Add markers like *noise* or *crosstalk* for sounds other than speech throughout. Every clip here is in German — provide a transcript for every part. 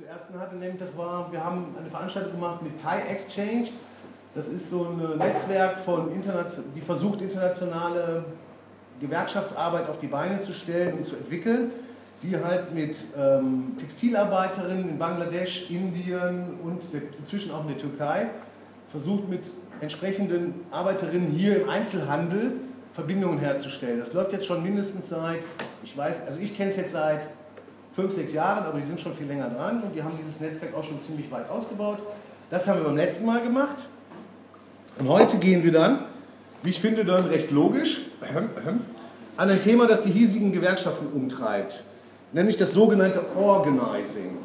zuerst hatte, nämlich das war, wir haben eine Veranstaltung gemacht mit Thai Exchange. Das ist so ein Netzwerk, von die versucht, internationale Gewerkschaftsarbeit auf die Beine zu stellen und zu entwickeln, die halt mit ähm, Textilarbeiterinnen in Bangladesch, Indien und inzwischen auch in der Türkei versucht, mit entsprechenden Arbeiterinnen hier im Einzelhandel Verbindungen herzustellen. Das läuft jetzt schon mindestens seit, ich weiß, also ich kenne es jetzt seit fünf, sechs Jahren, aber die sind schon viel länger dran und die haben dieses Netzwerk auch schon ziemlich weit ausgebaut. Das haben wir beim letzten Mal gemacht. Und heute gehen wir dann, wie ich finde, dann recht logisch an ein Thema, das die hiesigen Gewerkschaften umtreibt, nämlich das sogenannte Organizing.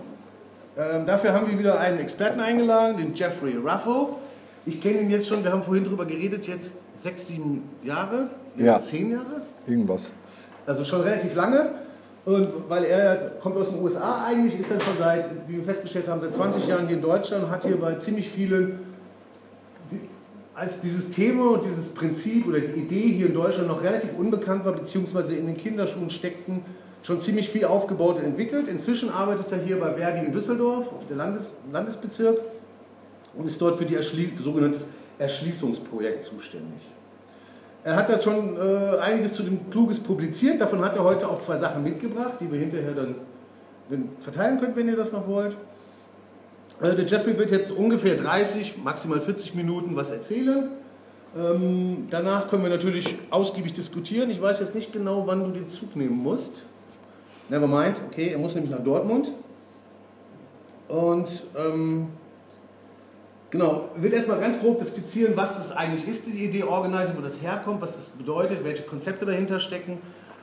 Ähm, dafür haben wir wieder einen Experten eingeladen, den Jeffrey Raffo. Ich kenne ihn jetzt schon, wir haben vorhin darüber geredet, jetzt sechs, sieben Jahre, ja. zehn Jahre. Irgendwas. Also schon relativ lange. Und weil er kommt aus den USA eigentlich, ist dann schon seit, wie wir festgestellt haben, seit 20 Jahren hier in Deutschland hat hier bei ziemlich vielen, als dieses Thema und dieses Prinzip oder die Idee hier in Deutschland noch relativ unbekannt war, beziehungsweise in den Kinderschuhen steckten, schon ziemlich viel aufgebaut und entwickelt. Inzwischen arbeitet er hier bei Verdi in Düsseldorf, auf der Landes Landesbezirk, und ist dort für die Erschlie sogenanntes Erschließungsprojekt zuständig. Er hat da schon äh, einiges zu dem Kluges publiziert. Davon hat er heute auch zwei Sachen mitgebracht, die wir hinterher dann verteilen können, wenn ihr das noch wollt. Äh, der Jeffrey wird jetzt ungefähr 30, maximal 40 Minuten was erzählen. Ähm, danach können wir natürlich ausgiebig diskutieren. Ich weiß jetzt nicht genau, wann du den Zug nehmen musst. Never mind, okay, er muss nämlich nach Dortmund. Und ähm, Genau, wird erstmal ganz grob skizzieren, was es eigentlich ist, die Idee Organizing, wo das herkommt, was das bedeutet, welche Konzepte dahinter stecken.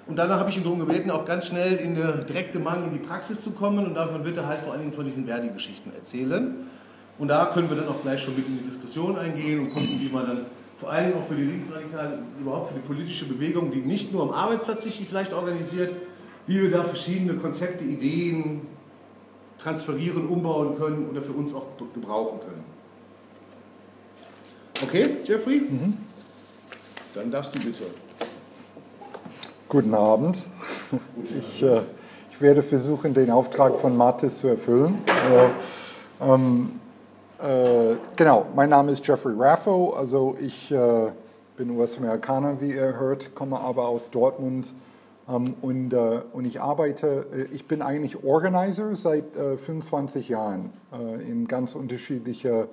Und danach habe ich ihn darum gebeten, auch ganz schnell in der direkte Mangel in die Praxis zu kommen und davon wird er halt vor allen Dingen von diesen Verdi-Geschichten erzählen. Und da können wir dann auch gleich schon mit in die Diskussion eingehen und gucken, wie man dann vor allen Dingen auch für die Linksradikalen, überhaupt für die politische Bewegung, die nicht nur am Arbeitsplatz sich vielleicht organisiert, wie wir da verschiedene Konzepte, Ideen transferieren, umbauen können oder für uns auch gebrauchen können. Okay, Jeffrey? Mhm. Dann darfst du bitte. Guten Abend. Ich, äh, ich werde versuchen, den Auftrag von Mathis zu erfüllen. Äh, ähm, äh, genau, mein Name ist Jeffrey Raffo. Also ich äh, bin US-Amerikaner, wie ihr hört, komme aber aus Dortmund. Ähm, und, äh, und ich arbeite, äh, ich bin eigentlich Organizer seit 25 Jahren in ganz unterschiedliche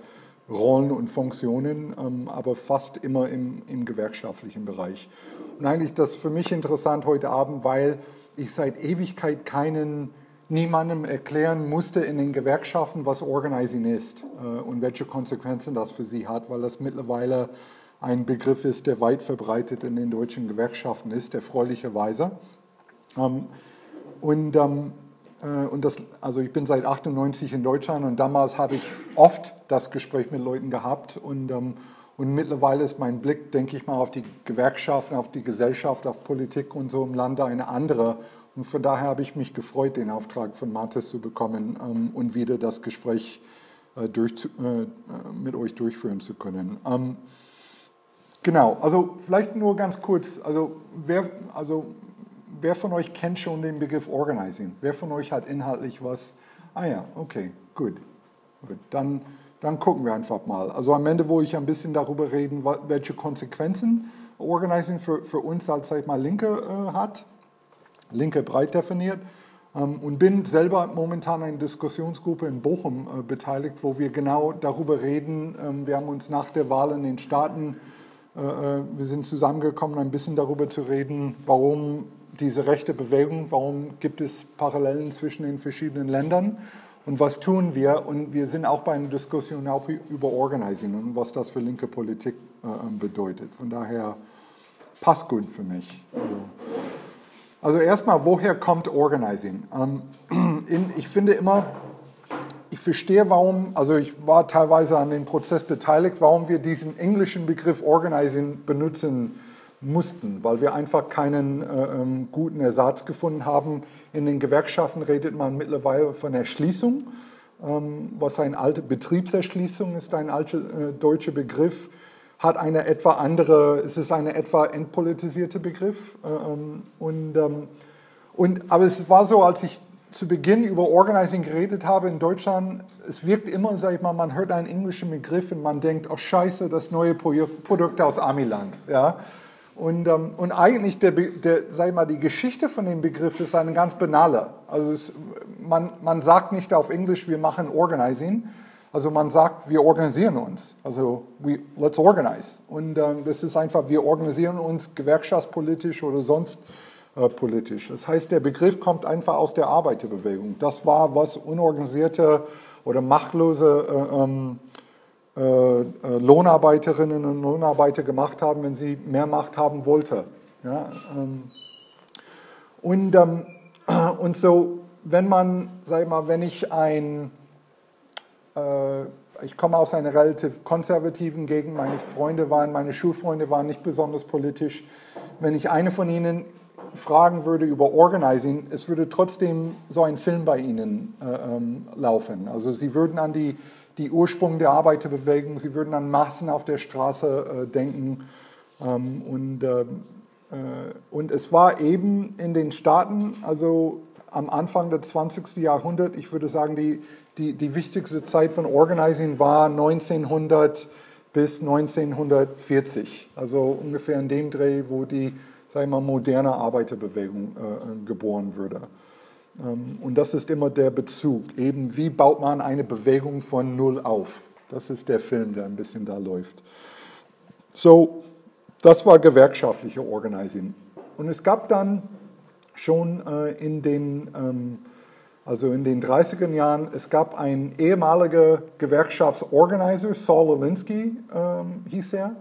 Rollen und Funktionen, ähm, aber fast immer im, im gewerkschaftlichen Bereich. Und eigentlich das für mich interessant heute Abend, weil ich seit Ewigkeit keinen niemandem erklären musste in den Gewerkschaften, was Organizing ist äh, und welche Konsequenzen das für sie hat, weil das mittlerweile ein Begriff ist, der weit verbreitet in den deutschen Gewerkschaften ist, erfreulicherweise. Ähm, und ähm, äh, und das, also ich bin seit 98 in Deutschland und damals habe ich oft das Gespräch mit Leuten gehabt und, ähm, und mittlerweile ist mein Blick, denke ich mal, auf die Gewerkschaften, auf die Gesellschaft, auf Politik und so im Lande eine andere. Und von daher habe ich mich gefreut, den Auftrag von Mathis zu bekommen ähm, und wieder das Gespräch äh, durch, äh, mit euch durchführen zu können. Ähm, genau, also vielleicht nur ganz kurz, also wer, also wer von euch kennt schon den Begriff Organizing? Wer von euch hat inhaltlich was? Ah ja, okay, gut. Dann, dann gucken wir einfach mal. Also am Ende, wo ich ein bisschen darüber reden, welche Konsequenzen Organizing für, für uns als, sag ich mal, Linke äh, hat. Linke breit definiert. Ähm, und bin selber momentan in einer Diskussionsgruppe in Bochum äh, beteiligt, wo wir genau darüber reden. Ähm, wir haben uns nach der Wahl in den Staaten äh, äh wir sind zusammengekommen, ein bisschen darüber zu reden, warum diese rechte Bewegung? Warum gibt es Parallelen zwischen den verschiedenen Ländern? Und was tun wir? Und wir sind auch bei einer Diskussion auch über Organizing und was das für linke Politik äh, bedeutet. Von daher passt gut für mich. Also, also erstmal, woher kommt Organizing? Ähm, *clears throat* in, ich finde immer, ich verstehe, warum, also ich war teilweise an dem Prozess beteiligt, warum wir diesen englischen Begriff Organizing benutzen mussten, weil wir einfach keinen äh, ähm, guten Ersatz gefunden haben. In den Gewerkschaften redet man mittlerweile von Erschließung, ähm, was eine alte Betriebserschließung ist, ein alter äh, deutscher Begriff, hat eine etwa andere, es ist eine etwa entpolitisierte Begriff. Äh, ähm, und, ähm, und, aber es war so, als ich zu Beginn über Organizing geredet habe in Deutschland, es wirkt immer, sag ich mal, man hört einen englischen Begriff und man denkt, oh scheiße, das neue Produkt aus Amiland. Ja? Und, ähm, und eigentlich, der, der, sag mal, die Geschichte von dem Begriff ist eine ganz banale. Also es, man, man sagt nicht auf Englisch, wir machen Organizing, also man sagt, wir organisieren uns. Also we, let's organize. Und ähm, das ist einfach, wir organisieren uns gewerkschaftspolitisch oder sonst äh, politisch. Das heißt, der Begriff kommt einfach aus der Arbeiterbewegung. Das war, was unorganisierte oder machtlose äh, ähm, äh, äh, Lohnarbeiterinnen und Lohnarbeiter gemacht haben, wenn sie mehr Macht haben wollten. Ja, ähm, und, ähm, *clears throat* und so, wenn man, sag ich mal, wenn ich ein äh, ich komme aus einer relativ konservativen Gegend. Meine Freunde waren, meine Schulfreunde waren nicht besonders politisch. Wenn ich eine von ihnen fragen würde über Organizing, es würde trotzdem so ein Film bei ihnen äh, ähm, laufen. Also sie würden an die, die Ursprung der Arbeiterbewegung, sie würden an Massen auf der Straße äh, denken. Ähm, und, äh, äh und es war eben in den Staaten, also am Anfang des 20. Jahrhunderts, ich würde sagen, die, die, die wichtigste Zeit von Organizing war 1900 bis 1940, also ungefähr in dem Dreh, wo die sag ich mal, moderne Arbeiterbewegung äh, geboren würde. Ähm, und das ist immer der Bezug, eben wie baut man eine Bewegung von Null auf. Das ist der Film, der ein bisschen da läuft. So, das war gewerkschaftliche Organizing. Und es gab dann schon äh, in den ähm, also in den 30er Jahren, es gab einen ehemaligen Gewerkschaftsorganizer, Saul Alinsky ähm, hieß er,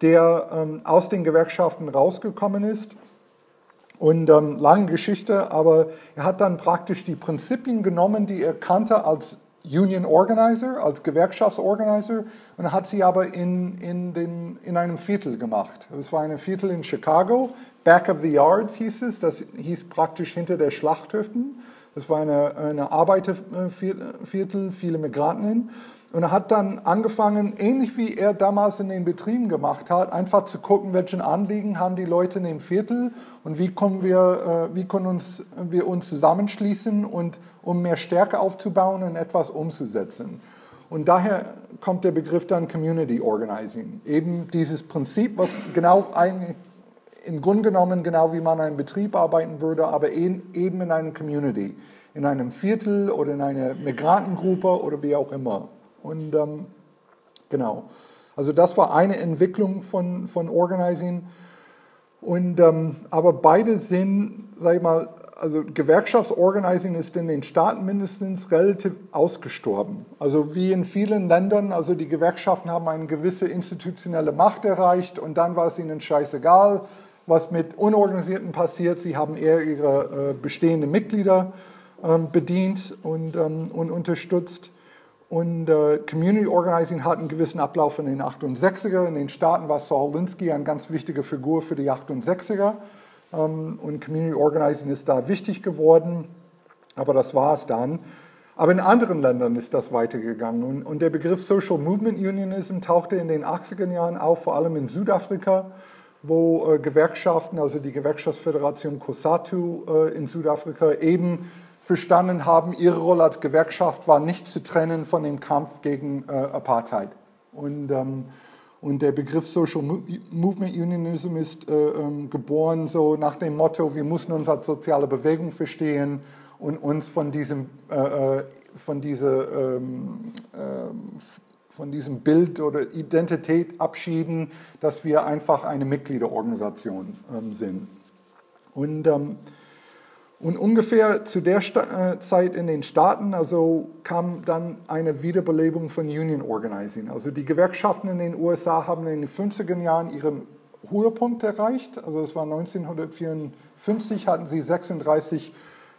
der aus den Gewerkschaften rausgekommen ist. Und ähm, lange Geschichte, aber er hat dann praktisch die Prinzipien genommen, die er kannte als Union Organizer, als Gewerkschaftsorganizer und hat sie aber in, in, den, in einem Viertel gemacht. Es war ein Viertel in Chicago, Back of the Yards hieß es, das hieß praktisch hinter der Schlachthöften. Das war eine, eine Arbeiterviertel, viele Migranten. Und er hat dann angefangen, ähnlich wie er damals in den Betrieben gemacht hat, einfach zu gucken, welchen Anliegen haben die Leute in dem Viertel und wie können wir, äh, wie können uns, wir uns zusammenschließen, und, um mehr Stärke aufzubauen und etwas umzusetzen. Und daher kommt der Begriff dann Community Organizing. Eben dieses Prinzip, was genau ein, im Grunde genommen genau wie man in einem Betrieb arbeiten würde, aber eben in einer Community, in einem Viertel oder in einer Migrantengruppe oder wie auch immer. Und ähm, genau, also das war eine Entwicklung von, von Organizing. Und, ähm, aber beide sind, sag ich mal, also Gewerkschaftsorganizing ist in den Staaten mindestens relativ ausgestorben. Also wie in vielen Ländern, also die Gewerkschaften haben eine gewisse institutionelle Macht erreicht und dann war es ihnen scheißegal, was mit Unorganisierten passiert. Sie haben eher ihre äh, bestehenden Mitglieder ähm, bedient und, ähm, und unterstützt. Und äh, Community Organizing hat einen gewissen Ablauf in den 68er. In den Staaten war Saul Linsky eine ganz wichtige Figur für die 68er. Ähm, und Community Organizing ist da wichtig geworden. Aber das war es dann. Aber in anderen Ländern ist das weitergegangen. Und, und der Begriff Social Movement Unionism tauchte in den 80er Jahren auf, vor allem in Südafrika wo äh, Gewerkschaften, also die Gewerkschaftsföderation COSATU äh, in Südafrika, eben verstanden haben, ihre Rolle als Gewerkschaft war nicht zu trennen von dem Kampf gegen äh, Apartheid. Und, ähm, und der Begriff Social Movement Unionism ist äh, ähm, geboren so nach dem Motto, wir müssen uns als soziale Bewegung verstehen und uns von diesem, äh, äh von dieser ähm, ähm von diesem Bild oder Identität abschieden, dass wir einfach eine Mitgliederorganisation ähm, sind. Und, ähm, und ungefähr zu der Sta äh, Zeit in den Staaten also kam dann eine Wiederbelebung von Union Organizing. Also die Gewerkschaften in den USA haben in den 50er Jahren ihren Höhepunkt erreicht. Also es war 1954, hatten sie 36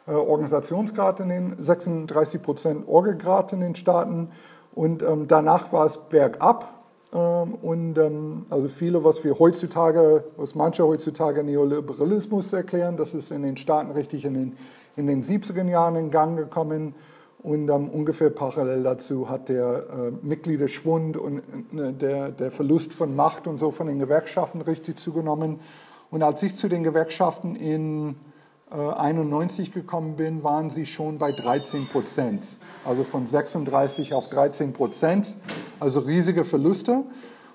äh, Organisationsgrad in den 36 Prozent Orgelgrad in den Staaten. Und ähm, danach war es bergab. Ähm, und ähm, also viele, was wir heutzutage, was manche heutzutage Neoliberalismus erklären, das ist in den Staaten richtig in den, in den 70er Jahren in Gang gekommen. Und ähm, ungefähr parallel dazu hat der äh, Mitgliederschwund und äh, der, der Verlust von Macht und so von den Gewerkschaften richtig zugenommen. Und als ich zu den Gewerkschaften in 91 gekommen bin, waren sie schon bei 13 Prozent. Also von 36 auf 13 Prozent. Also riesige Verluste.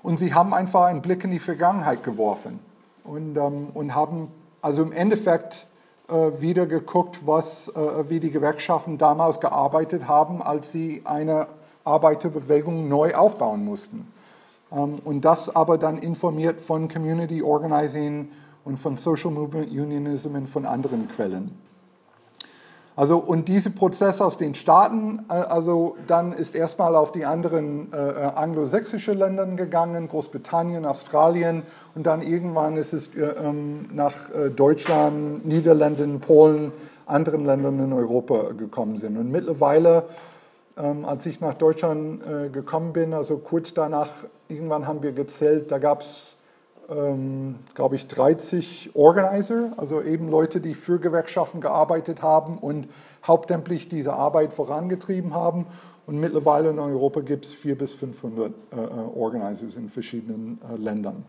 Und sie haben einfach einen Blick in die Vergangenheit geworfen und, ähm, und haben also im Endeffekt äh, wieder geguckt, was, äh, wie die Gewerkschaften damals gearbeitet haben, als sie eine Arbeiterbewegung neu aufbauen mussten. Ähm, und das aber dann informiert von Community Organizing und von Social Movement Unionism und von anderen Quellen. Also, und diese Prozesse aus den Staaten, äh, also dann ist erstmal auf die anderen äh, äh, anglosächsischen Länder gegangen, Großbritannien, Australien und dann irgendwann ist es äh, ähm, nach äh, Deutschland, Niederlanden, Polen, anderen Ländern in Europa gekommen sind. Und mittlerweile, ähm, als ich nach Deutschland äh, gekommen bin, also kurz danach, irgendwann haben wir gezählt, da gab es ähm, glaube ich, 30 Organizer, also eben Leute, die für Gewerkschaften gearbeitet haben und hauptamtlich diese Arbeit vorangetrieben haben. Und mittlerweile in Europa gibt es 400 bis 500 äh, äh, Organizers in verschiedenen äh, Ländern.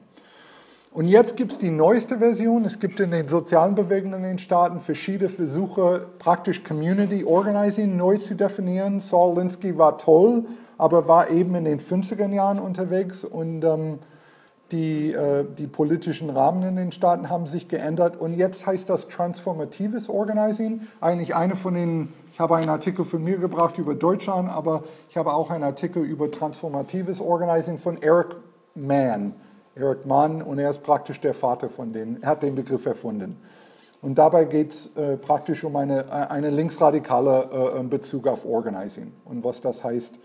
Und jetzt gibt es die neueste Version. Es gibt in den sozialen Bewegungen in den Staaten verschiedene Versuche, praktisch Community Organizing neu zu definieren. Saul Linsky war toll, aber war eben in den 50er Jahren unterwegs und ähm, die, äh, die politischen Rahmen in den Staaten haben sich geändert und jetzt heißt das Transformatives Organizing. Eigentlich eine von den, ich habe einen Artikel von mir gebracht über Deutschland, aber ich habe auch einen Artikel über Transformatives Organizing von Eric Mann. Eric Mann und er ist praktisch der Vater von denen, er hat den Begriff erfunden. Und dabei geht es äh, praktisch um eine, eine linksradikale äh, Bezug auf Organizing und was das heißt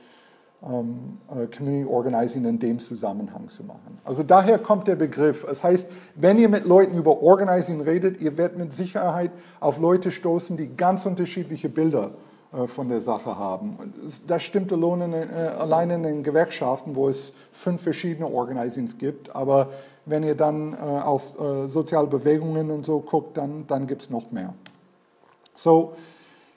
ähm, äh, Community Organizing in dem Zusammenhang zu machen. Also daher kommt der Begriff. Das heißt, wenn ihr mit Leuten über Organizing redet, ihr werdet mit Sicherheit auf Leute stoßen, die ganz unterschiedliche Bilder äh, von der Sache haben. Das stimmt äh, allein in den Gewerkschaften, wo es fünf verschiedene Organizings gibt. Aber wenn ihr dann auf soziale Bewegungen und so guckt, dann, dann gibt es noch mehr. So,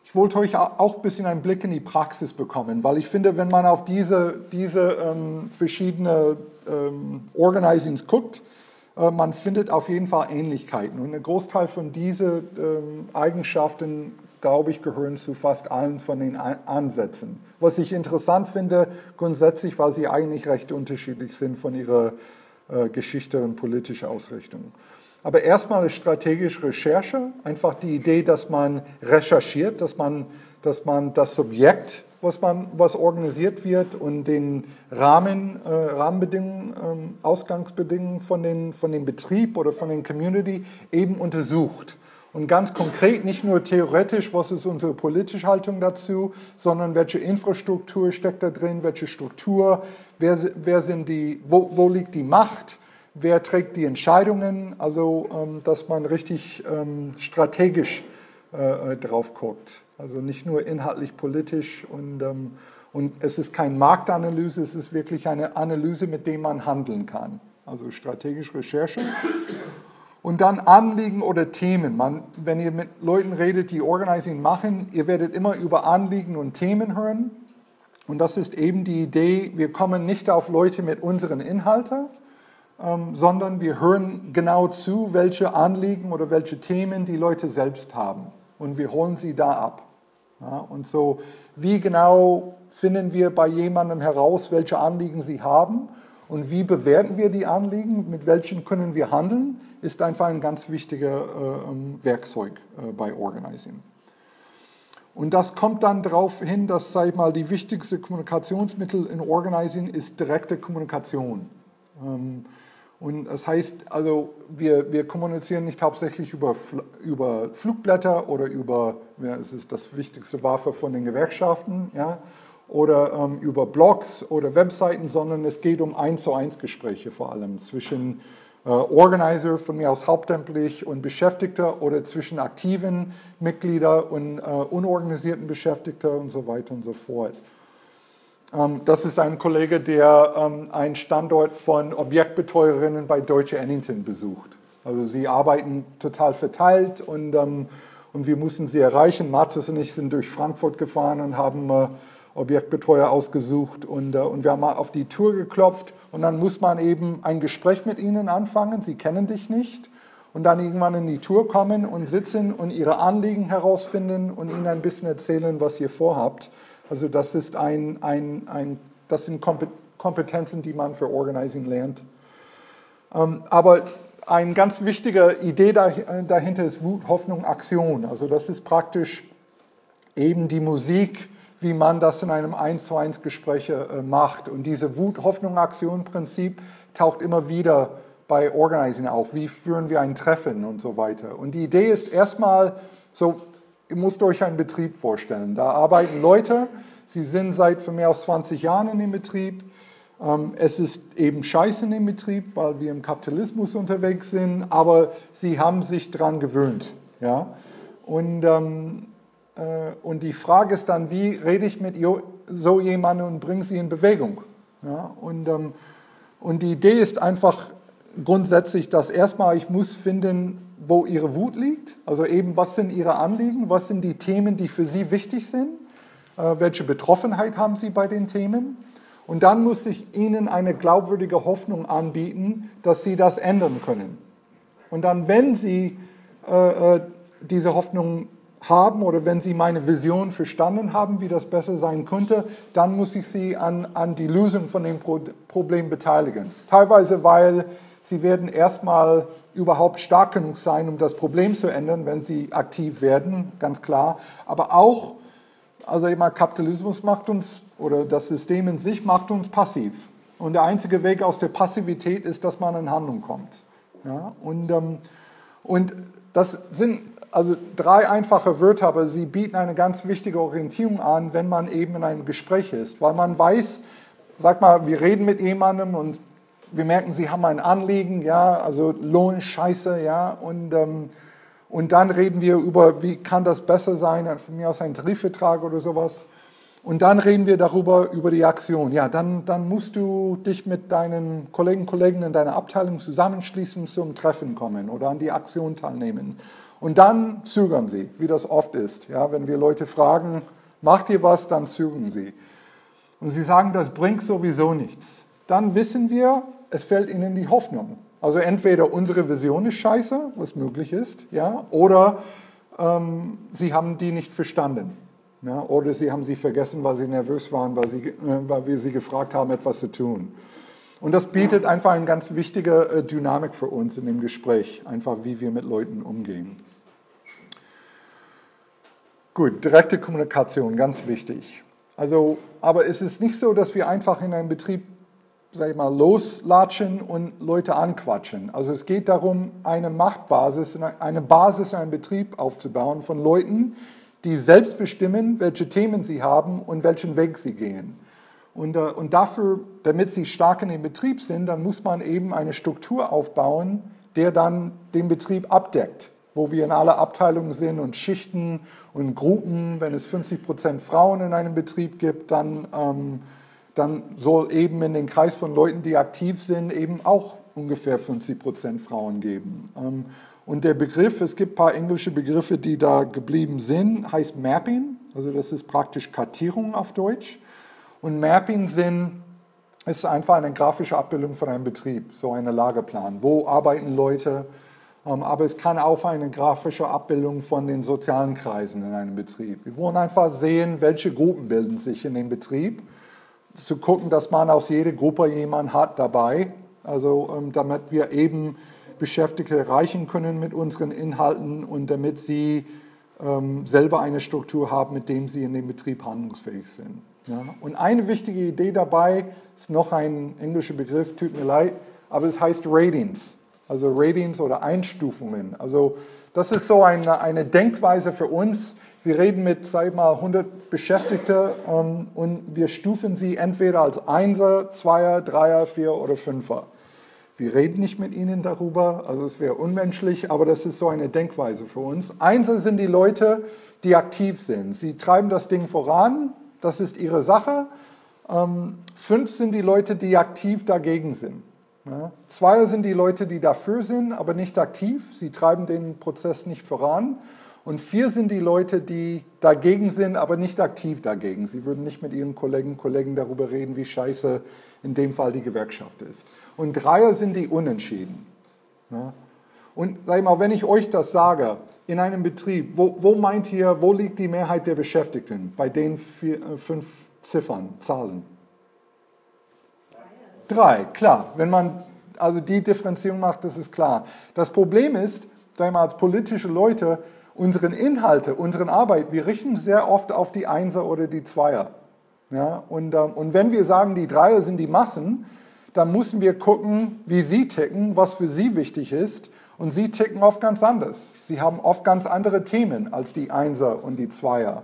ich wollte euch auch ein bisschen einen Blick in die Praxis bekommen, weil ich finde, wenn man auf diese, diese ähm, verschiedenen ähm, Organizings guckt, äh, man findet auf jeden Fall Ähnlichkeiten. Und ein Großteil von diesen ähm, Eigenschaften, glaube ich, gehören zu fast allen von den Ansätzen. Was ich interessant finde, grundsätzlich, weil sie eigentlich recht unterschiedlich sind von ihrer äh, Geschichte und politischen Ausrichtung. Aber erstmal ist strategische Recherche, einfach die Idee, dass man recherchiert, dass man, dass man das Subjekt, was, man, was organisiert wird und den Rahmen, äh, Rahmenbedingungen, äh, Ausgangsbedingungen von, den, von dem Betrieb oder von den Community eben untersucht. Und ganz konkret, nicht nur theoretisch, was ist unsere politische Haltung dazu, sondern welche Infrastruktur steckt da drin, welche Struktur, wer, wer sind die, wo, wo liegt die Macht, wer trägt die Entscheidungen, also ähm, dass man richtig ähm, strategisch äh, äh, drauf guckt. Also nicht nur inhaltlich politisch und, ähm, und es ist keine Marktanalyse, es ist wirklich eine Analyse, mit der man handeln kann. Also strategische Recherche. Und dann Anliegen oder Themen. Man, wenn ihr mit Leuten redet, die Organizing machen, ihr werdet immer über Anliegen und Themen hören. Und das ist eben die Idee, wir kommen nicht auf Leute mit unseren Inhalten, ähm, sondern wir hören genau zu, welche Anliegen oder welche Themen die Leute selbst haben. Und wir holen sie da ab. Ja, und so, wie genau finden wir bei jemandem heraus, welche Anliegen sie haben und wie bewerten wir die Anliegen, mit welchen können wir handeln, ist einfach ein ganz wichtiger äh, ähm, Werkzeug äh, bei Organizing. Und das kommt dann darauf hin, dass, sag ich mal, die wichtigste Kommunikationsmittel in Organizing ist direkte Kommunikation. Ähm, und das heißt, also wir, wir kommunizieren nicht hauptsächlich über, über Flugblätter oder über, ja, es ist das wichtigste Waffe von den Gewerkschaften, ja, oder ähm, über Blogs oder Webseiten, sondern es geht um eins zu eins Gespräche vor allem zwischen äh, Organizer, von mir aus hauptamtlich und Beschäftigter oder zwischen aktiven Mitgliedern und äh, unorganisierten Beschäftigten und so weiter und so fort. Ähm, das ist ein Kollege, der ähm, einen Standort von Objektbetreuerinnen bei Deutsche Annington besucht. Also sie arbeiten total verteilt und, ähm, und wir mussten sie erreichen. Mathis und ich sind durch Frankfurt gefahren und haben äh, Objektbetreuer ausgesucht und, äh, und wir haben mal auf die Tour geklopft und dann muss man eben ein Gespräch mit ihnen anfangen. Sie kennen dich nicht und dann irgendwann in die Tour kommen und sitzen und ihre Anliegen herausfinden und ihnen ein bisschen erzählen, was ihr vorhabt. Also das, ist ein, ein, ein, das sind Kompetenzen, die man für Organizing lernt. Ähm, aber eine ganz wichtige Idee dahinter ist Wut, Hoffnung, Aktion. Also das ist praktisch eben die Musik, wie man das in einem 1 zu 1 Gespräch äh, macht. Und diese Wut, Hoffnung, Aktion Prinzip taucht immer wieder bei Organizing auf. Wie führen wir ein Treffen und so weiter. Und die Idee ist erstmal so, ihr müsst euch einen Betrieb vorstellen. Da arbeiten Leute, sie sind seit mehr als 20 Jahren in dem Betrieb. Ähm, es ist eben scheiße in dem Betrieb, weil wir im Kapitalismus unterwegs sind, aber sie haben sich daran gewöhnt. Ja? Und, ähm, äh, und die Frage ist dann, wie rede ich mit so jemandem und bringe sie in Bewegung? Ja? Und, ähm, und die Idee ist einfach, grundsätzlich, dass erstmal ich muss finden, wo ihre Wut liegt, also eben was sind ihre Anliegen, was sind die Themen, die für sie wichtig sind, äh, welche Betroffenheit haben sie bei den Themen. Und dann muss ich ihnen eine glaubwürdige Hoffnung anbieten, dass sie das ändern können. Und dann, wenn sie äh, äh diese Hoffnung haben oder wenn sie meine Vision verstanden haben, wie das besser sein könnte, dann muss ich sie an, an die Lösung von dem Pro Problem beteiligen. Teilweise, weil Sie werden erstmal überhaupt stark genug sein, um das Problem zu ändern, wenn sie aktiv werden, ganz klar. Aber auch, also immer Kapitalismus macht uns, oder das System in sich macht uns passiv. Und der einzige Weg aus der Passivität ist, dass man in Handlung kommt. Ja? Und, ähm, und das sind also drei einfache Wörter, aber sie bieten eine ganz wichtige Orientierung an, wenn man eben in einem Gespräch ist. Weil man weiß, sag mal, wir reden mit jemandem und wir merken, sie haben ein Anliegen, ja, also Lohn, Scheiße, ja, und, ähm, und dann reden wir über, wie kann das besser sein, von mir aus ein Tarifvertrag oder sowas. Und dann reden wir darüber, über die Aktion. Ja, dann, dann musst du dich mit deinen Kollegen Kollegen in deiner Abteilung zusammenschließen, zum Treffen kommen oder an die Aktion teilnehmen. Und dann zögern sie, wie das oft ist. Ja, wenn wir Leute fragen, macht ihr was, dann zögern sie. Und sie sagen, das bringt sowieso nichts. Dann wissen wir, es fällt ihnen die Hoffnung. Also entweder unsere Vision ist scheiße, was möglich ist, ja, oder ähm, sie haben die nicht verstanden. Ja, oder sie haben sie vergessen, weil sie nervös waren, weil, sie, äh, weil wir sie gefragt haben, etwas zu tun. Und das bietet einfach eine ganz wichtige äh, Dynamik für uns in dem Gespräch, einfach wie wir mit Leuten umgehen. Gut, direkte Kommunikation, ganz wichtig. Also, aber es ist nicht so, dass wir einfach in einem Betrieb sag ich mal, loslatschen und Leute anquatschen. Also es geht darum, eine Machtbasis, eine Basis in einem Betrieb aufzubauen von Leuten, die selbst bestimmen, welche Themen sie haben und welchen Weg sie gehen. Und, äh, und dafür, damit sie stark in dem Betrieb sind, dann muss man eben eine Struktur aufbauen, der dann den Betrieb abdeckt, wo wir in alle Abteilungen sind und Schichten und Gruppen. Wenn es 50 Prozent Frauen in einem Betrieb gibt, dann ähm, dann soll eben in den Kreis von Leuten, die aktiv sind, eben auch ungefähr 50 Prozent Frauen geben. Ähm, und der Begriff, es gibt ein paar englische Begriffe, die da geblieben sind, heißt Mapping, also das ist praktisch Kartierung auf Deutsch. Und Mapping sind, ist einfach eine grafische Abbildung von einem Betrieb, so ein Lageplan. Wo arbeiten Leute? Ähm, aber es kann auch eine grafische Abbildung von den sozialen Kreisen in einem Betrieb. Wir wollen einfach sehen, welche Gruppen bilden sich in dem Betrieb zu gucken, dass man aus jeder Gruppe jemanden hat dabei, also ähm, damit wir eben Beschäftigte erreichen können mit unseren Inhalten und damit sie ähm, selber eine Struktur haben, mit dem sie in dem Betrieb handlungsfähig sind. Ja? Und eine wichtige Idee dabei ist noch ein englischer Begriff, tut mir leid, aber es heißt Ratings, also Ratings oder Einstufungen. Also das ist so eine, eine Denkweise für uns, wir reden mit, sag mal, 100 Beschäftigte ähm, und wir stufen sie entweder als Einser, Zweier, Dreier, Vier oder Fünfer. Wir reden nicht mit ihnen darüber, also es wäre unmenschlich, aber das ist so eine Denkweise für uns. Einser sind die Leute, die aktiv sind. Sie treiben das Ding voran, das ist ihre Sache. Ähm, fünf sind die Leute, die aktiv dagegen sind. Ja. Zweier sind die Leute, die dafür sind, aber nicht aktiv. Sie treiben den Prozess nicht voran. Und vier sind die Leute, die dagegen sind, aber nicht aktiv dagegen. Sie würden nicht mit ihren Kollegen und Kollegen darüber reden, wie scheiße in dem Fall die Gewerkschaft ist. Und Dreier sind die Unentschieden. Ja? Und sag ich mal, wenn ich euch das sage, in einem Betrieb, wo, wo meint ihr, wo liegt die Mehrheit der Beschäftigten bei den vier, äh, fünf Ziffern, Zahlen? Drei, klar. Wenn man also die Differenzierung macht, das ist klar. Das Problem ist, sagen wir als politische Leute, unseren Inhalte, unsere Arbeit, wir richten sehr oft auf die Einser oder die Zweier. Ja, und, ähm, und wenn wir sagen, die Dreier sind die Massen, dann müssen wir gucken, wie sie ticken, was für sie wichtig ist. Und sie ticken oft ganz anders. Sie haben oft ganz andere Themen als die Einser und die Zweier.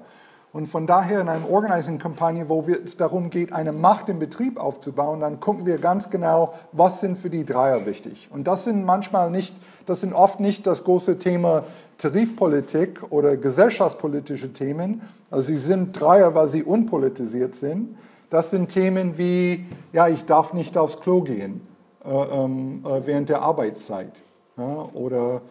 Und von daher in einer Organizing-Kampagne, wo es darum geht, eine Macht im Betrieb aufzubauen, dann gucken wir ganz genau, was sind für die Dreier wichtig. Und das sind manchmal nicht, das sind oft nicht das große Thema Tarifpolitik oder gesellschaftspolitische Themen. Also sie sind Dreier, weil sie unpolitisiert sind. Das sind Themen wie, ja, ich darf nicht aufs Klo gehen äh, ähm, äh, während der Arbeitszeit. Ja, oder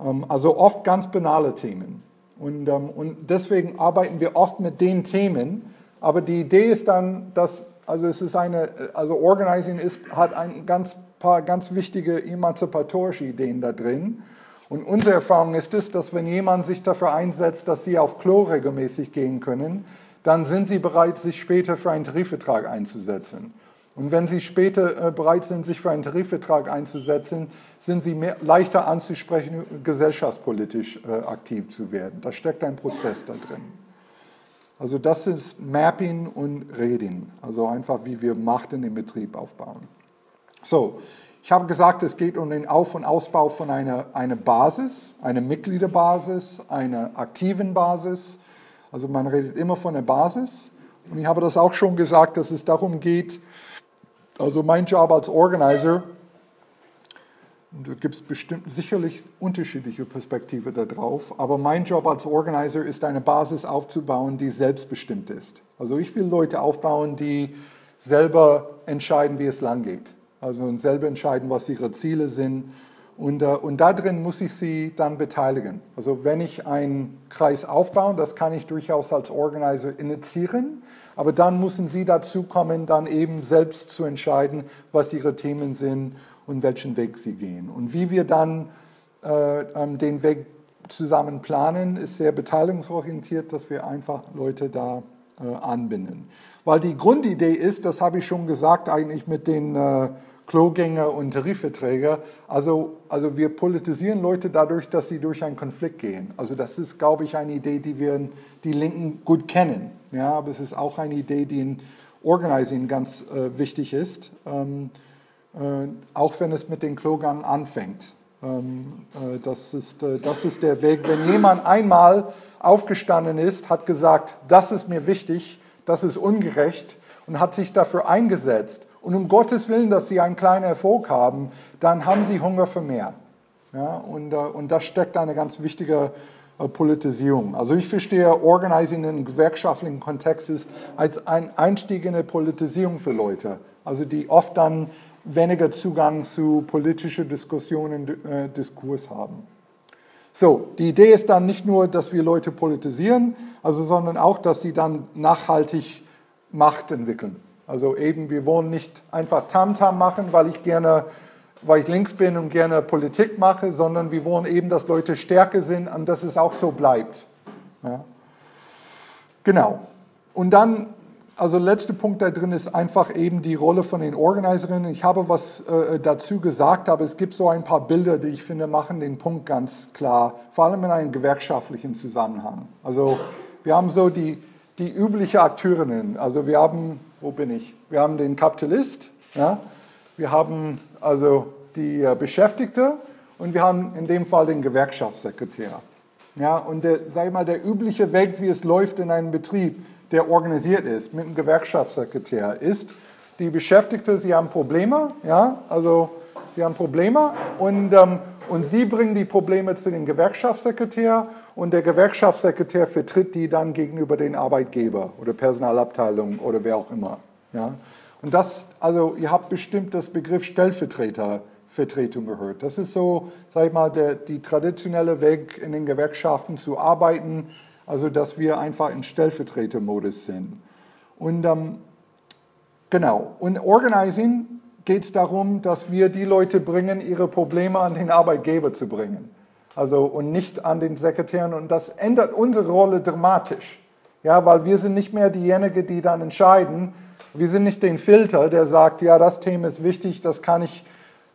ähm, also oft ganz banale Themen. Und, ähm, und deswegen arbeiten wir oft mit den Themen. Aber die Idee ist dann, dass, also es ist eine, also Organizing ist, hat ein ganz paar ganz wichtige emanzipatorische Ideen da drin. Und unsere Erfahrung ist es, dass wenn jemand sich dafür einsetzt, dass sie auf Klo regelmäßig gehen können, dann sind sie bereit, sich später für einen Tarifvertrag einzusetzen. Und wenn Sie später äh, bereit sind, sich für einen Tarifvertrag einzusetzen, sind Sie mehr, leichter anzusprechen, gesellschaftspolitisch äh, aktiv zu werden. Da steckt ein Prozess da drin. Also das ist Mapping und Reading, also einfach wie wir Macht in den Betrieb aufbauen. So, ich habe gesagt, es geht um den Auf- und Ausbau von einer, einer Basis, einer Mitgliederbasis, einer aktiven Basis. Also man redet immer von der Basis. Und ich habe das auch schon gesagt, dass es darum geht, also mein Job als Organizer, da gibt es bestimmt sicherlich unterschiedliche Perspektiven darauf, aber mein Job als Organizer ist eine Basis aufzubauen, die selbstbestimmt ist. Also ich will Leute aufbauen, die selber entscheiden, wie es lang geht. Also selber entscheiden, was ihre Ziele sind. Und, äh, und da drin muss ich sie dann beteiligen. Also wenn ich einen Kreis aufbaue, das kann ich durchaus als Organizer initiieren, aber dann müssen Sie dazu kommen, dann eben selbst zu entscheiden, was Ihre Themen sind und welchen Weg Sie gehen. Und wie wir dann äh, ähm, den Weg zusammen planen, ist sehr beteiligungsorientiert, dass wir einfach Leute da äh, anbinden. Weil die Grundidee ist, das habe ich schon gesagt, eigentlich mit den äh, Klogänger und Tarifverträger. Also, also wir politisieren Leute dadurch, dass sie durch einen Konflikt gehen. Also das ist, glaube ich, eine Idee, die wir die Linken gut kennen. Ja, aber es ist auch eine Idee, die in Organizing ganz äh, wichtig ist, ähm, äh, auch wenn es mit den Klogang anfängt. Ähm, äh, das, ist, äh, das ist der Weg. Wenn jemand einmal aufgestanden ist, hat gesagt, das ist mir wichtig, das ist ungerecht und hat sich dafür eingesetzt und um Gottes Willen, dass sie einen kleinen Erfolg haben, dann haben sie Hunger für mehr. Ja, und, äh, und das steckt eine ganz wichtige äh, Politisierung. Also ich verstehe Organizing in gewerkschaftlichen Kontext als ein Einstieg in eine Politisierung für Leute, also die oft dann weniger Zugang zu politischen Diskussionen, äh, Diskurs haben. So, die Idee ist dann nicht nur, dass wir Leute politisieren, also, sondern auch, dass sie dann nachhaltig Macht entwickeln. Also eben, wir wollen nicht einfach Tamtam -Tam machen, weil ich gerne, weil ich links bin und gerne Politik mache, sondern wir wollen eben, dass Leute stärker sind und dass es auch so bleibt. Ja. Genau. Und dann, also letzter Punkt da drin ist einfach eben die Rolle von den Organiserinnen. Ich habe was äh, dazu gesagt, aber es gibt so ein paar Bilder, die ich finde, machen den Punkt ganz klar, vor allem in einem gewerkschaftlichen Zusammenhang. Also wir haben so die, die übliche Akteurinnen. Also wir haben wo bin ich? Wir haben den Kapitalist, ja? wir haben also die äh, Beschäftigte und wir haben in dem Fall den Gewerkschaftssekretär. Ja, und der, sag ich mal, der übliche Weg, wie es läuft in einem Betrieb, der organisiert ist mit einem Gewerkschaftssekretär, ist, die Beschäftigte, sie haben Probleme, ja, also sie haben Probleme und, ähm, und sie bringen die Probleme zu dem Gewerkschaftssekretär und der Gewerkschaftssekretär vertritt die dann gegenüber den Arbeitgeber oder Personalabteilung oder wer auch immer. Ja? Und das, also ihr habt bestimmt das Begriff Stellvertretervertretung gehört. Das ist so, sag ich mal, der, die traditionelle Weg in den Gewerkschaften zu arbeiten, also dass wir einfach in Stellvertretermodus sind. Und ähm, genau, und Organizing geht es darum, dass wir die Leute bringen, ihre Probleme an den Arbeitgeber zu bringen. Also und nicht an den Sekretären. Und das ändert unsere Rolle dramatisch. Ja, weil wir sind nicht mehr diejenigen, die dann entscheiden. Wir sind nicht den Filter, der sagt, ja, das Thema ist wichtig, das kann ich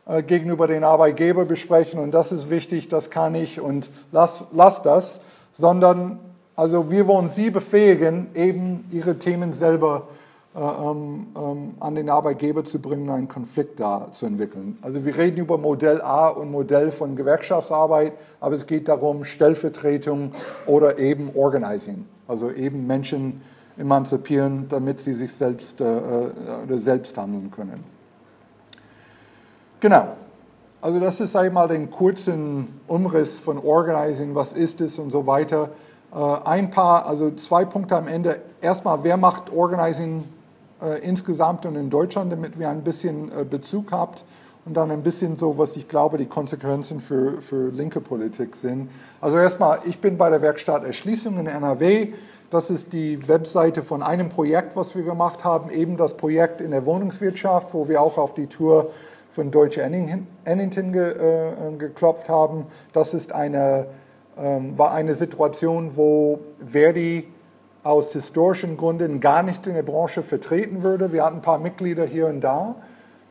äh, gegenüber den Arbeitgeber besprechen und das ist wichtig, das kann ich und lass, lass das, sondern also wir wollen Sie befähigen, eben Ihre Themen selber ähm, an den Arbeitgeber zu bringen, einen Konflikt da zu entwickeln. Also wir reden über Modell A und Modell von Gewerkschaftsarbeit, aber es geht darum, Stellvertretung oder eben Organizing, also eben Menschen emanzipieren, damit sie sich selbst äh, äh oder selbst handeln können. Genau. Also das ist einmal den kurzen Umriss von Organizing, was ist es und so weiter. Äh, ein paar, also zwei Punkte am Ende. Erstmal, wer macht Organizing äh, insgesamt und in Deutschland, damit wir ein bisschen äh, Bezug habt und dann ein bisschen so, was ich glaube, die Konsequenzen für, für linke Politik sind. Also erstmal, ich bin bei der Werkstatt Erschließung in NRW. Das ist die Webseite von einem Projekt, was wir gemacht haben, eben das Projekt in der Wohnungswirtschaft, wo wir auch auf die Tour von Deutsche Ennington ge, äh, geklopft haben. Das ist eine, ähm, war eine Situation, wo Verdi aus historischen Gründen gar nicht in der Branche vertreten würde. Wir hatten ein paar Mitglieder hier und da,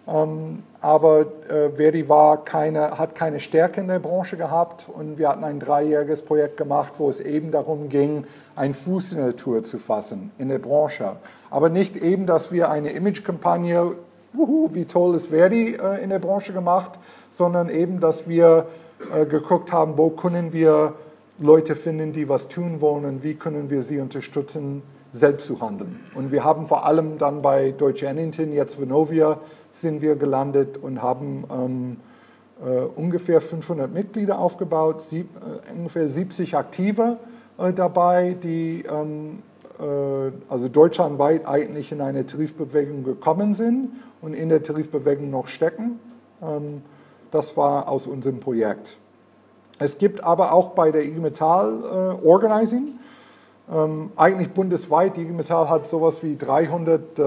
ähm, aber äh, Verdi war keine, hat keine Stärke in der Branche gehabt und wir hatten ein dreijähriges Projekt gemacht, wo es eben darum ging, einen Fuß in der Tour zu fassen in der Branche. Aber nicht eben, dass wir eine Imagekampagne wie toll ist Verdi äh, in der Branche gemacht, sondern eben, dass wir äh, geguckt haben, wo können wir Leute finden, die was tun wollen und wie können wir sie unterstützen, selbst zu handeln. Und wir haben vor allem dann bei Deutsche Ennington, jetzt Venovia, sind wir gelandet und haben ähm, äh, ungefähr 500 Mitglieder aufgebaut, sieb, äh, ungefähr 70 Aktive äh, dabei, die ähm, äh, also deutschlandweit eigentlich in eine Tarifbewegung gekommen sind und in der Tarifbewegung noch stecken. Ähm, das war aus unserem Projekt. Es gibt aber auch bei der IG Metall äh, Organizing, ähm, eigentlich bundesweit, die IG Metall hat sowas wie 300 äh,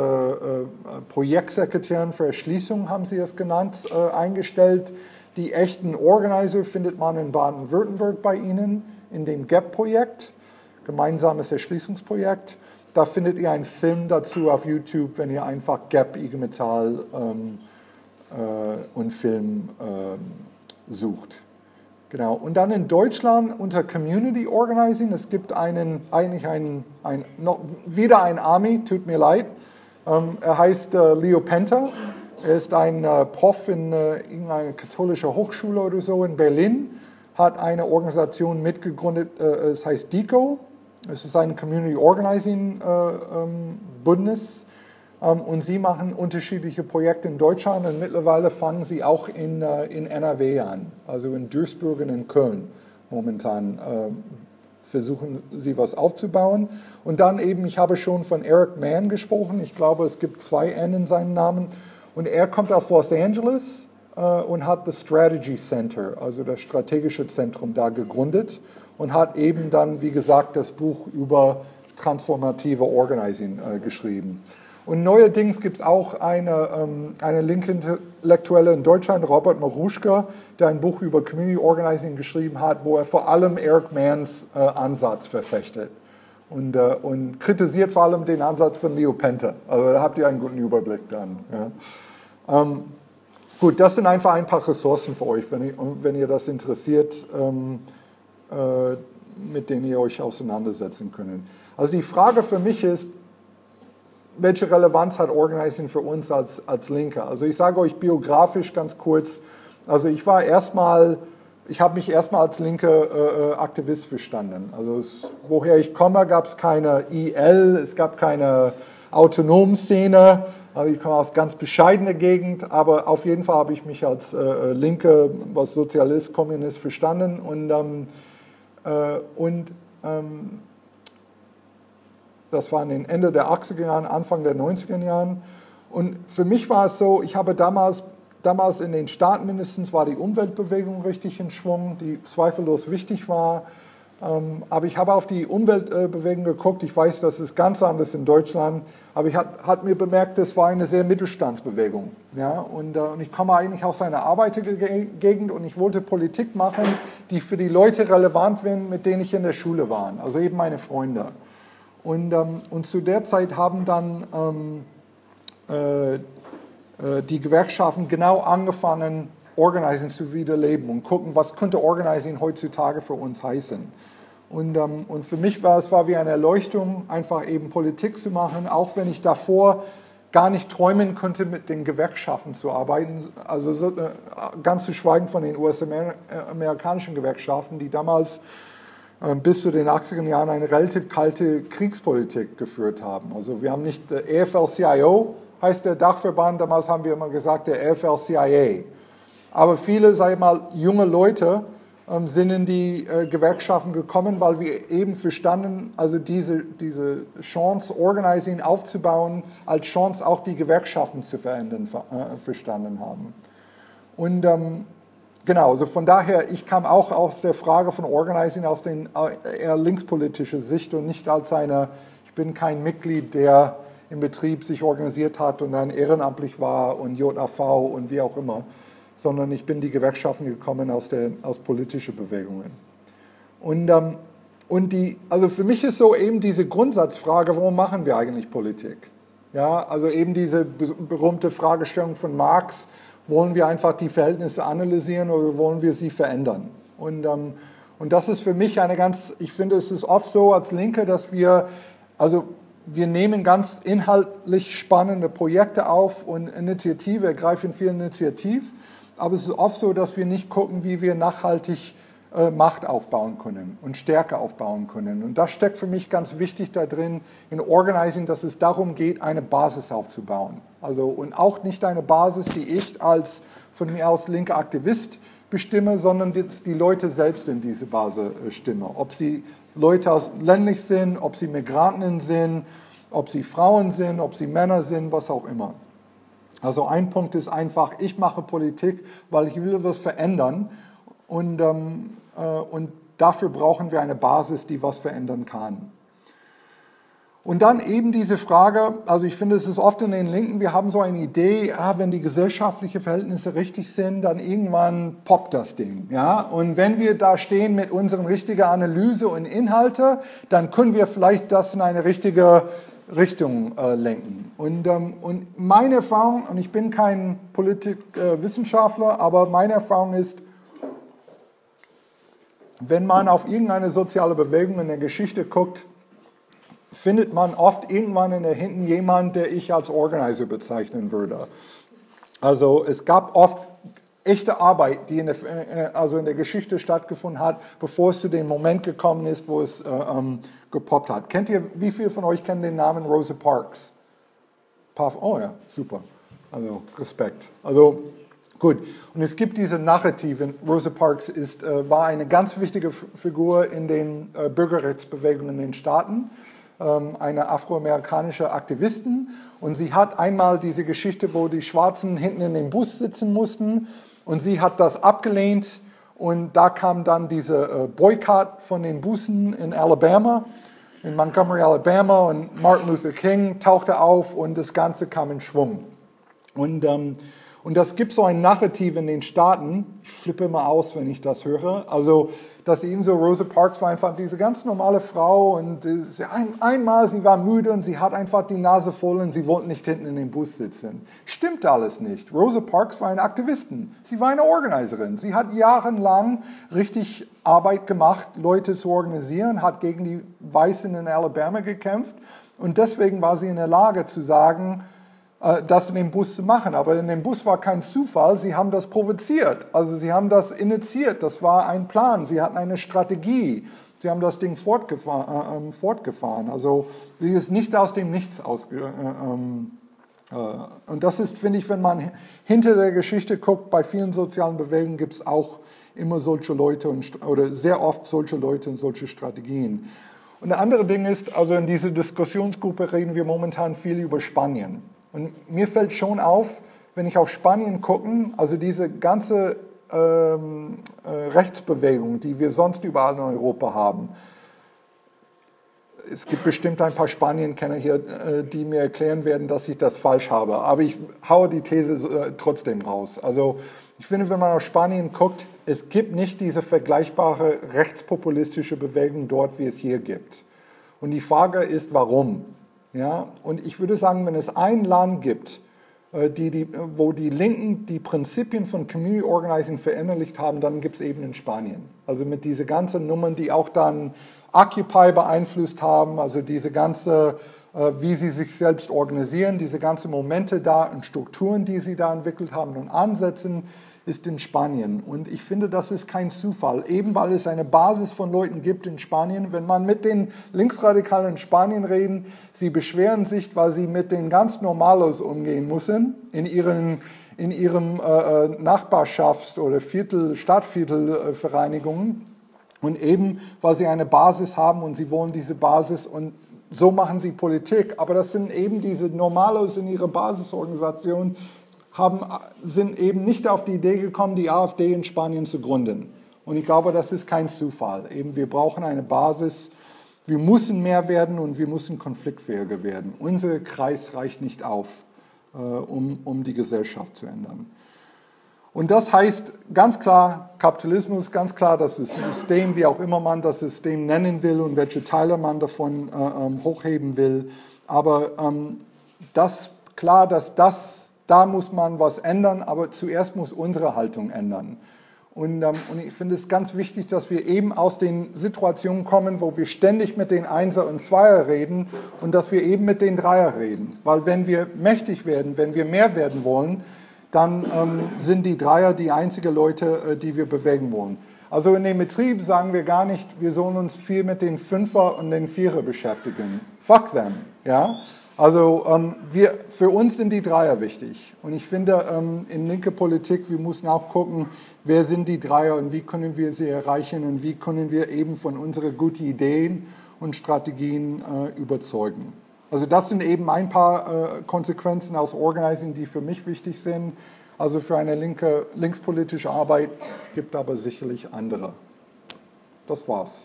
Projektsekretären für Erschließung, haben sie es genannt, eingestellt. Die echten Organizer findet man in Baden-Württemberg bei Ihnen in dem GAP-Projekt gemeinsames Erschließungsprojekt. Da findet ihr einen Film dazu auf YouTube, wenn ihr einfach Gap IG Metall ähm, äh, und Film ähm, sucht. Genau. Und dann in Deutschland unter Community Organizing, es gibt einen, eigentlich einen, ein, noch, wieder ein Army, tut mir leid. Ähm, er heißt äh, Leo Penter. Er ist ein äh, Prof in äh, irgendeiner katholischen Hochschule oder so in Berlin, hat eine Organisation mitgegründet, äh, es heißt DICO, es ist ein Community Organizing äh, ähm, Bündnis und sie machen unterschiedliche Projekte in Deutschland und mittlerweile fangen sie auch in, äh, in NRW an, also in Duisburg und in Köln momentan. Äh, versuchen sie was aufzubauen. Und dann eben, ich habe schon von Eric Mann gesprochen, ich glaube, es gibt zwei N in seinem Namen. Und er kommt aus Los Angeles äh, und hat das Strategy Center, also das strategische Zentrum da gegründet und hat eben dann, wie gesagt, das Buch über transformative Organizing geschrieben. Und neuerdings gibt es auch eine, ähm, eine Linke-Intellektuelle in Deutschland, Robert Maruschka, der ein Buch über Community Organizing geschrieben hat, wo er vor allem Eric Manns äh, Ansatz verfechtet und, äh, und, kritisiert vor allem den Ansatz von Leo Penter. Also da habt ihr einen guten Überblick dann. Ja. Ähm, gut, das sind einfach ein paar Ressourcen für euch, wenn ihr, wenn ihr das interessiert. Ähm, äh, mit denen ihr euch auseinandersetzen könnt. Also die Frage für mich ist, welche Relevanz hat Organizing für uns als, als Linke? Also ich sage euch biografisch ganz kurz, also ich war erstmal, ich habe mich erstmal als linke äh, äh Aktivist verstanden. Also es, woher ich komme, gab es keine IL, es gab keine autonomen Szene. Also ich komme aus ganz bescheidener Gegend, aber auf jeden Fall habe ich mich als äh, äh Linke, was Sozialist, Kommunist verstanden und ähm, äh, und ähm, das war in den Ende der 80er Jahren, Anfang der 90er Jahren. Und für mich war es so, ich habe damals, damals in den Staaten mindestens war die Umweltbewegung richtig in Schwung, die zweifellos wichtig war. Ähm, aber ich habe auf die Umweltbewegung geguckt. Ich weiß, das ist ganz anders in Deutschland. Aber ich habe mir bemerkt, das war eine sehr Mittelstandsbewegung. Ja? Und, äh, und ich komme eigentlich aus einer Arbeitergegend und ich wollte Politik machen, die für die Leute relevant sind, mit denen ich in der Schule war. Also eben meine Freunde. Und, ähm, und zu der Zeit haben dann ähm, äh, äh, die Gewerkschaften genau angefangen, Organizing zu wiederleben und gucken, was könnte Organizing heutzutage für uns heißen. Und, ähm, und für mich war es war wie eine Erleuchtung, einfach eben Politik zu machen, auch wenn ich davor gar nicht träumen konnte, mit den Gewerkschaften zu arbeiten. Also so, äh, ganz zu schweigen von den US-amerikanischen Gewerkschaften, die damals äh, bis zu den 80er Jahren eine relativ kalte Kriegspolitik geführt haben. Also wir haben nicht äh, EFL-CIO, heißt der Dachverband, damals haben wir immer gesagt der EFL-CIA. Aber viele, sag ich mal, junge Leute ähm, sind in die äh, Gewerkschaften gekommen, weil wir eben verstanden, also diese, diese Chance, Organizing aufzubauen, als Chance auch die Gewerkschaften zu verändern, äh, verstanden haben. Und ähm, genau, also von daher, ich kam auch aus der Frage von Organizing aus den äh, eher linkspolitischer Sicht und nicht als eine, ich bin kein Mitglied, der im Betrieb sich organisiert hat und dann ehrenamtlich war und JAV und wie auch immer sondern ich bin die Gewerkschaften gekommen aus, der, aus politischen Bewegungen. Und, ähm, und die, also für mich ist so eben diese Grundsatzfrage, warum machen wir eigentlich Politik? Ja, also eben diese berühmte Fragestellung von Marx, wollen wir einfach die Verhältnisse analysieren oder wollen wir sie verändern? Und, ähm, und das ist für mich eine ganz, ich finde, es ist oft so als Linke, dass wir, also wir nehmen ganz inhaltlich spannende Projekte auf und Initiative, ergreifen viel Initiativ, aber es ist oft so, dass wir nicht gucken, wie wir nachhaltig äh, Macht aufbauen können und Stärke aufbauen können. Und das steckt für mich ganz wichtig da drin in Organizing, dass es darum geht, eine Basis aufzubauen. Also und auch nicht eine Basis, die ich als von mir aus linker Aktivist bestimme, sondern die, Leute selbst in diese Basis äh, stimmen. Ob sie Leute aus ländlich sind, ob sie Migranten sind, ob sie Frauen sind, ob sie Männer sind, was auch immer. Also ein Punkt ist einfach, ich mache Politik, weil ich will was verändern und, ähm, äh, und dafür brauchen wir eine Basis, die was verändern kann. Und dann eben diese Frage, also ich finde, es ist oft in den Linken, wir haben so eine Idee, ah, wenn die gesellschaftlichen Verhältnisse richtig sind, dann irgendwann poppt das Ding. Ja? Und wenn wir da stehen mit unseren richtigen Analyse und Inhalte, dann können wir vielleicht das in eine richtige Richtung äh, lenken. Und, ähm, und meine Erfahrung, und ich bin kein Politikwissenschaftler, äh, aber meine Erfahrung ist, wenn man auf irgendeine soziale Bewegung in der Geschichte guckt, findet man oft irgendwann in der Hinten jemanden, der ich als Organizer bezeichnen würde. Also es gab oft echte Arbeit, die in der, äh, also in der Geschichte stattgefunden hat, bevor es zu dem Moment gekommen ist, wo es äh, ähm, gepoppt hat. Kennt ihr, wie viele von euch kennen den Namen Rosa Parks? Oh ja, super. Also Respekt. Also gut. Und es gibt diese Narrative. Rosa Parks ist, äh, war eine ganz wichtige Figur in den äh, Bürgerrechtsbewegungen in den Staaten ähm, eine afroamerikanische Aktivistin und sie hat einmal diese Geschichte, wo die Schwarzen hinten in dem Bus sitzen mussten und sie hat das abgelehnt und da kam dann dieser äh, Boykott von den Bussen in Alabama, in Montgomery, Alabama und Martin Luther King tauchte auf und das Ganze kam in Schwung. Und, ähm, und das gibt so ein Narrativ in den Staaten, ich flippe immer aus, wenn ich das höre, also dass eben so Rosa Parks war einfach diese ganz normale Frau und äh, ein, einmal sie war müde und sie hat einfach die Nase voll und sie wollte nicht hinten in dem Bus sitzen. Stimmt alles nicht. Rosa Parks war eine Aktivistin. Sie war eine Organiserin. Sie hat jahrelang richtig Arbeit gemacht, Leute zu organisieren, hat gegen die Weißen in Alabama gekämpft und deswegen war sie in der Lage zu sagen, das in dem Bus zu machen. Aber in dem Bus war kein Zufall, sie haben das provoziert. Also sie haben das initiiert, das war ein Plan, sie hatten eine Strategie. Sie haben das Ding fortgefahren. Äh, ähm, fortgefahren. Also sie ist nicht aus dem Nichts ausge... Äh, ähm, äh, und das ist, finde ich, wenn man hinter der Geschichte guckt, bei vielen sozialen Bewegungen gibt es auch immer solche Leute und, oder sehr oft solche Leute und solche Strategien. Und der andere Ding ist, also in dieser Diskussionsgruppe reden wir momentan viel über Spanien. Und mir fällt schon auf, wenn ich auf Spanien gucke, also diese ganze ähm, äh, Rechtsbewegung, die wir sonst überall in Europa haben. Es gibt bestimmt ein paar Spanienkenner hier, äh, die mir erklären werden, dass ich das falsch habe. Aber ich haue die These äh, trotzdem raus. Also ich finde, wenn man auf Spanien guckt, es gibt nicht diese vergleichbare rechtspopulistische Bewegung dort, wie es hier gibt. Und die Frage ist, warum? Ja, und ich würde sagen, wenn es ein Land gibt, äh, die, die, wo die Linken die Prinzipien von Community Organizing verinnerlicht haben, dann gibt es eben in Spanien. Also mit diesen ganzen Nummern, die auch dann Occupy beeinflusst haben, also diese ganze, äh, wie sie sich selbst organisieren, diese ganzen Momente da und Strukturen, die sie da entwickelt haben und Ansätzen, ist in Spanien. Und ich finde, das ist kein Zufall, eben weil es eine Basis von Leuten gibt in Spanien. Wenn man mit den Linksradikalen in Spanien reden, sie beschweren sich, weil sie mit den ganz Normalos umgehen müssen in ihren in ihrem äh, äh Nachbarschafts- oder Viertel, Stadtviertelvereinigungen und eben, weil sie eine Basis haben und sie wollen diese Basis und so machen sie Politik. Aber das sind eben diese Normalos in ihrer Basisorganisation, haben, sind eben nicht auf die Idee gekommen, die AfD in Spanien zu gründen. Und ich glaube, das ist kein Zufall. Eben, wir brauchen eine Basis. Wir müssen mehr werden und wir müssen konfliktfähiger werden. Unser Kreis reicht nicht auf, äh, um, um die Gesellschaft zu ändern. Und das heißt ganz klar Kapitalismus, ganz klar das System, wie auch immer man das System nennen will und welche Teile man davon äh, ähm, hochheben will. Aber ähm, das klar, dass das da muss man was ändern, aber zuerst muss unsere Haltung ändern. Und, ähm, und, ich finde es ganz wichtig, dass wir eben aus den Situationen kommen, wo wir ständig mit den Einser und Zweier reden und dass wir eben mit den Dreier reden. Weil wenn wir mächtig werden, wenn wir mehr werden wollen, dann ähm, sind die Dreier die einzigen Leute, äh, die wir bewegen wollen. Also in dem Betrieb sagen wir gar nicht, wir sollen uns viel mit den Fünfer und den Vierer beschäftigen. Fuck them, ja. Also ähm, wir, für uns sind die Dreier wichtig. Und ich finde, ähm, in linke Politik, wir müssen auch gucken, wer sind die Dreier und wie können wir sie erreichen und wie können wir eben von unseren guten Ideen und Strategien äh, überzeugen. Also das sind eben ein paar äh, Konsequenzen aus Organizing, die für mich wichtig sind. Also für eine linke, linkspolitische Arbeit gibt aber sicherlich andere. Das war's.